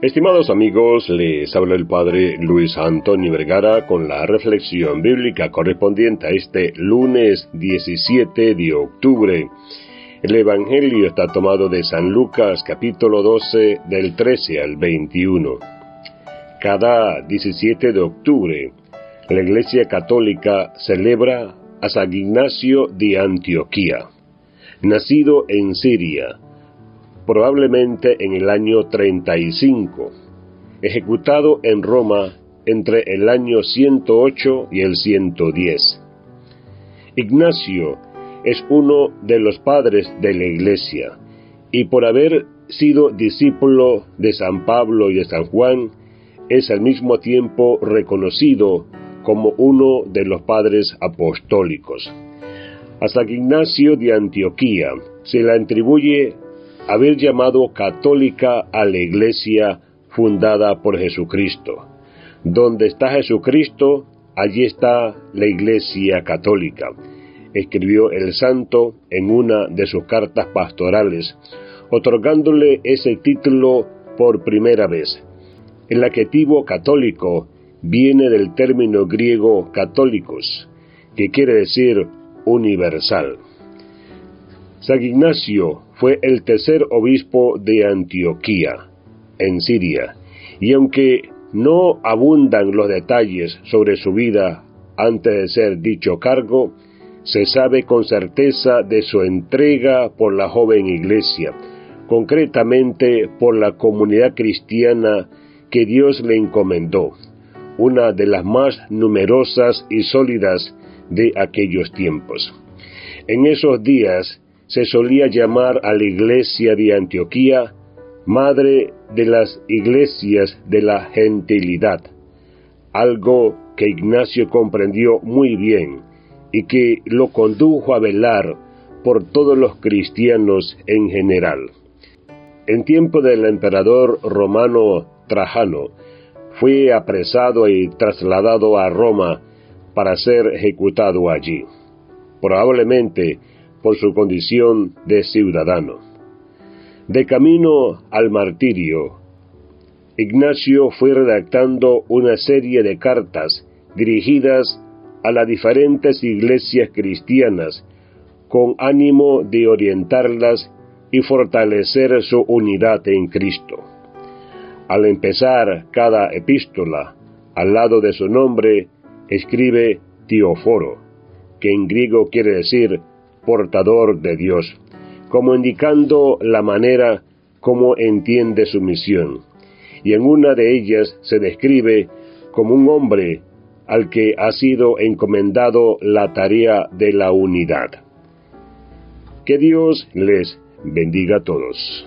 Estimados amigos, les habla el Padre Luis Antonio Vergara con la reflexión bíblica correspondiente a este lunes 17 de octubre. El Evangelio está tomado de San Lucas capítulo 12 del 13 al 21. Cada 17 de octubre, la Iglesia Católica celebra a San Ignacio de Antioquía, nacido en Siria, probablemente en el año 35, ejecutado en Roma entre el año 108 y el 110. Ignacio es uno de los padres de la Iglesia y por haber sido discípulo de San Pablo y de San Juan, es al mismo tiempo reconocido como uno de los padres apostólicos. A San Ignacio de Antioquía se le atribuye haber llamado católica a la iglesia fundada por Jesucristo. Donde está Jesucristo, allí está la iglesia católica, escribió el santo en una de sus cartas pastorales, otorgándole ese título por primera vez. El adjetivo católico viene del término griego católicos, que quiere decir universal. San Ignacio fue el tercer obispo de Antioquía, en Siria, y aunque no abundan los detalles sobre su vida antes de ser dicho cargo, se sabe con certeza de su entrega por la joven iglesia, concretamente por la comunidad cristiana que Dios le encomendó, una de las más numerosas y sólidas de aquellos tiempos. En esos días se solía llamar a la iglesia de Antioquía madre de las iglesias de la gentilidad, algo que Ignacio comprendió muy bien y que lo condujo a velar por todos los cristianos en general. En tiempo del emperador romano Trajano, fue apresado y trasladado a Roma para ser ejecutado allí. Probablemente por su condición de ciudadano. De camino al martirio, Ignacio fue redactando una serie de cartas dirigidas a las diferentes iglesias cristianas con ánimo de orientarlas y fortalecer su unidad en Cristo. Al empezar cada epístola, al lado de su nombre, escribe Teoforo, que en griego quiere decir portador de Dios, como indicando la manera como entiende su misión. Y en una de ellas se describe como un hombre al que ha sido encomendado la tarea de la unidad. Que Dios les bendiga a todos.